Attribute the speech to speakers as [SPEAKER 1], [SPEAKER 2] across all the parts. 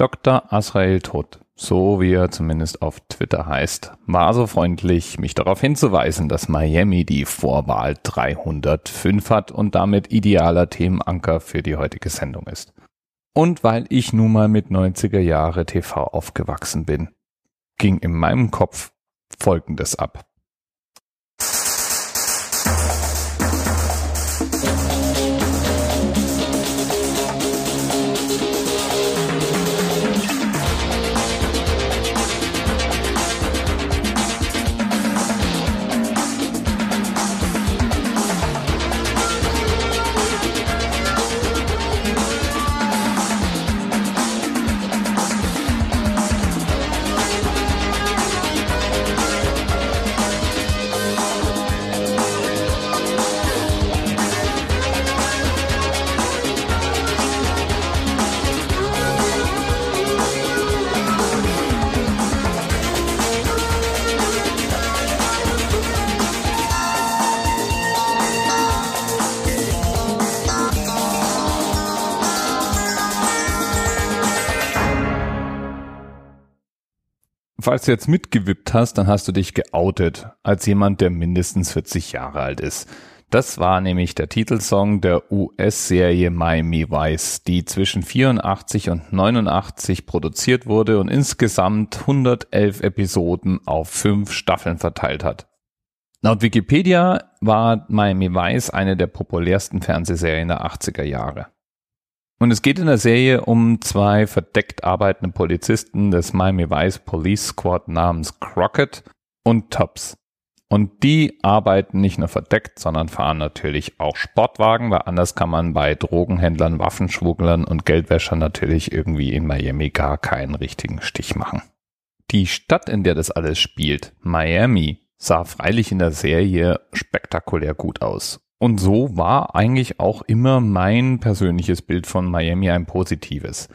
[SPEAKER 1] Dr. Asrael Todd, so wie er zumindest auf Twitter heißt, war so freundlich, mich darauf hinzuweisen, dass Miami die Vorwahl 305 hat und damit idealer Themenanker für die heutige Sendung ist. Und weil ich nun mal mit 90er Jahre TV aufgewachsen bin, ging in meinem Kopf Folgendes ab. Falls du jetzt mitgewippt hast, dann hast du dich geoutet als jemand, der mindestens 40 Jahre alt ist. Das war nämlich der Titelsong der US-Serie Miami Vice, die zwischen 84 und 89 produziert wurde und insgesamt 111 Episoden auf fünf Staffeln verteilt hat. Laut Wikipedia war Miami Vice eine der populärsten Fernsehserien der 80er Jahre. Und es geht in der Serie um zwei verdeckt arbeitende Polizisten des Miami Vice Police Squad namens Crockett und Tubbs. Und die arbeiten nicht nur verdeckt, sondern fahren natürlich auch Sportwagen, weil anders kann man bei Drogenhändlern, Waffenschmugglern und Geldwäschern natürlich irgendwie in Miami gar keinen richtigen Stich machen. Die Stadt, in der das alles spielt, Miami, sah freilich in der Serie spektakulär gut aus. Und so war eigentlich auch immer mein persönliches Bild von Miami ein positives.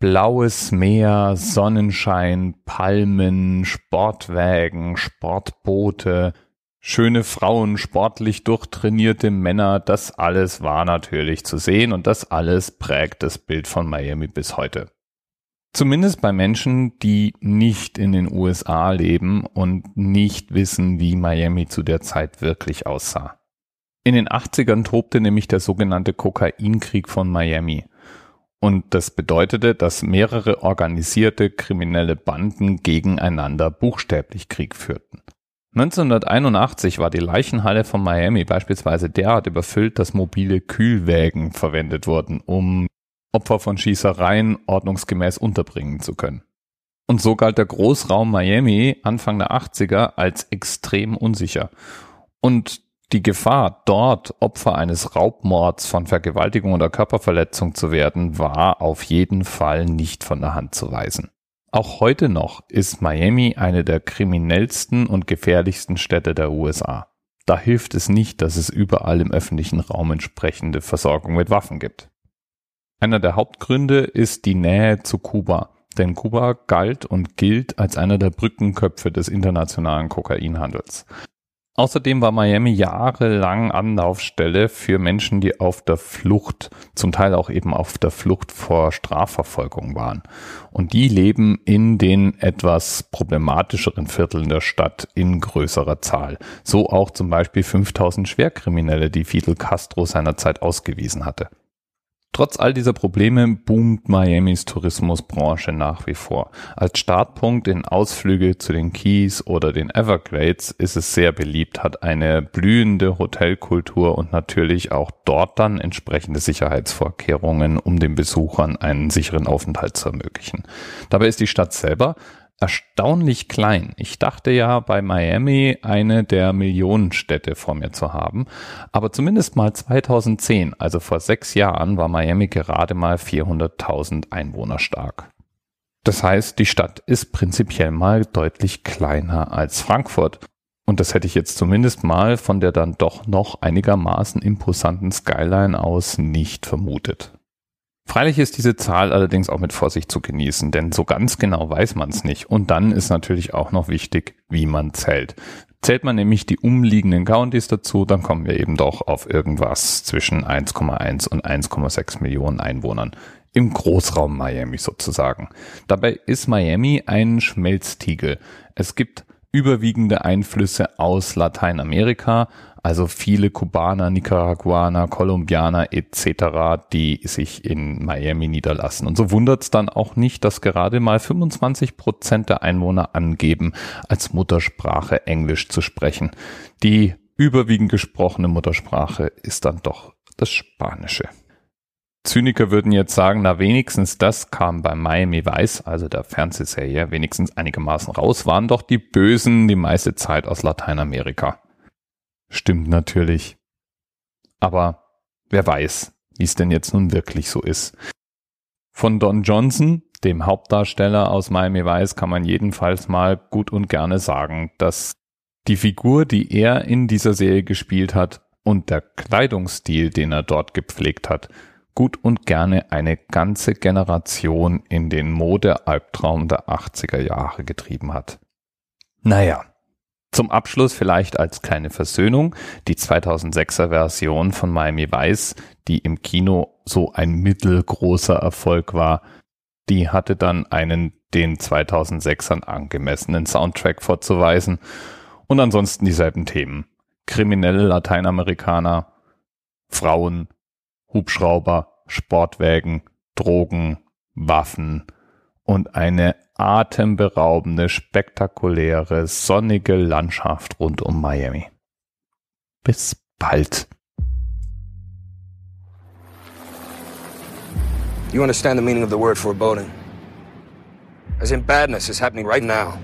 [SPEAKER 1] Blaues Meer, Sonnenschein, Palmen, Sportwägen, Sportboote, schöne Frauen, sportlich durchtrainierte Männer, das alles war natürlich zu sehen und das alles prägt das Bild von Miami bis heute. Zumindest bei Menschen, die nicht in den USA leben und nicht wissen, wie Miami zu der Zeit wirklich aussah. In den 80ern tobte nämlich der sogenannte Kokainkrieg von Miami. Und das bedeutete, dass mehrere organisierte kriminelle Banden gegeneinander buchstäblich Krieg führten. 1981 war die Leichenhalle von Miami beispielsweise derart überfüllt, dass mobile Kühlwägen verwendet wurden, um Opfer von Schießereien ordnungsgemäß unterbringen zu können. Und so galt der Großraum Miami Anfang der 80er als extrem unsicher. Und die Gefahr, dort Opfer eines Raubmords von Vergewaltigung oder Körperverletzung zu werden, war auf jeden Fall nicht von der Hand zu weisen. Auch heute noch ist Miami eine der kriminellsten und gefährlichsten Städte der USA. Da hilft es nicht, dass es überall im öffentlichen Raum entsprechende Versorgung mit Waffen gibt. Einer der Hauptgründe ist die Nähe zu Kuba, denn Kuba galt und gilt als einer der Brückenköpfe des internationalen Kokainhandels. Außerdem war Miami jahrelang Anlaufstelle für Menschen, die auf der Flucht, zum Teil auch eben auf der Flucht vor Strafverfolgung waren. Und die leben in den etwas problematischeren Vierteln der Stadt in größerer Zahl. So auch zum Beispiel 5000 Schwerkriminelle, die Fidel Castro seinerzeit ausgewiesen hatte. Trotz all dieser Probleme boomt Miamis Tourismusbranche nach wie vor. Als Startpunkt in Ausflüge zu den Keys oder den Everglades ist es sehr beliebt, hat eine blühende Hotelkultur und natürlich auch dort dann entsprechende Sicherheitsvorkehrungen, um den Besuchern einen sicheren Aufenthalt zu ermöglichen. Dabei ist die Stadt selber erstaunlich klein. Ich dachte ja bei Miami eine der Millionenstädte vor mir zu haben, aber zumindest mal 2010, also vor sechs Jahren, war Miami gerade mal 400.000 Einwohner stark. Das heißt, die Stadt ist prinzipiell mal deutlich kleiner als Frankfurt. Und das hätte ich jetzt zumindest mal von der dann doch noch einigermaßen imposanten Skyline aus nicht vermutet. Freilich ist diese Zahl allerdings auch mit Vorsicht zu genießen, denn so ganz genau weiß man es nicht. Und dann ist natürlich auch noch wichtig, wie man zählt. Zählt man nämlich die umliegenden Countys dazu, dann kommen wir eben doch auf irgendwas zwischen 1,1 und 1,6 Millionen Einwohnern. im Großraum Miami sozusagen. Dabei ist Miami ein Schmelztiegel. Es gibt überwiegende Einflüsse aus Lateinamerika, also viele Kubaner, Nicaraguaner, Kolumbianer etc., die sich in Miami niederlassen. Und so wundert es dann auch nicht, dass gerade mal 25 Prozent der Einwohner angeben, als Muttersprache Englisch zu sprechen. Die überwiegend gesprochene Muttersprache ist dann doch das Spanische. Zyniker würden jetzt sagen, na wenigstens das kam bei Miami Vice, also der Fernsehserie, wenigstens einigermaßen raus, waren doch die Bösen die meiste Zeit aus Lateinamerika. Stimmt natürlich. Aber wer weiß, wie es denn jetzt nun wirklich so ist. Von Don Johnson, dem Hauptdarsteller aus Miami Vice, kann man jedenfalls mal gut und gerne sagen, dass die Figur, die er in dieser Serie gespielt hat und der Kleidungsstil, den er dort gepflegt hat, gut und gerne eine ganze Generation in den Modealbtraum der 80er Jahre getrieben hat. Naja, zum Abschluss vielleicht als kleine Versöhnung die 2006er Version von Miami Vice, die im Kino so ein mittelgroßer Erfolg war, die hatte dann einen den 2006ern angemessenen Soundtrack vorzuweisen und ansonsten dieselben Themen. Kriminelle Lateinamerikaner, Frauen, Hubschrauber, Sportwägen, Drogen, Waffen und eine atemberaubende, spektakuläre, sonnige Landschaft rund um Miami. Bis bald.
[SPEAKER 2] You understand the meaning of the word foreboding? As in badness is happening right now.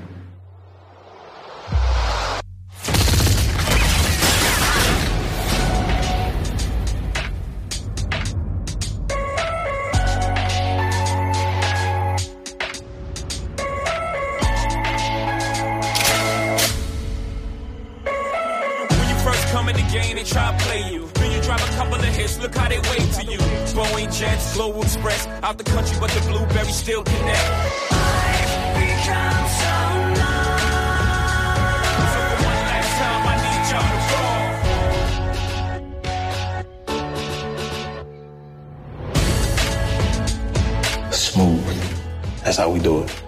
[SPEAKER 2] game, they try to play you. Then you drive a couple of hits, look how they wave to you. Boeing jets, Global Express, out the country, but the blueberries still connect. Smooth. That's how we do it.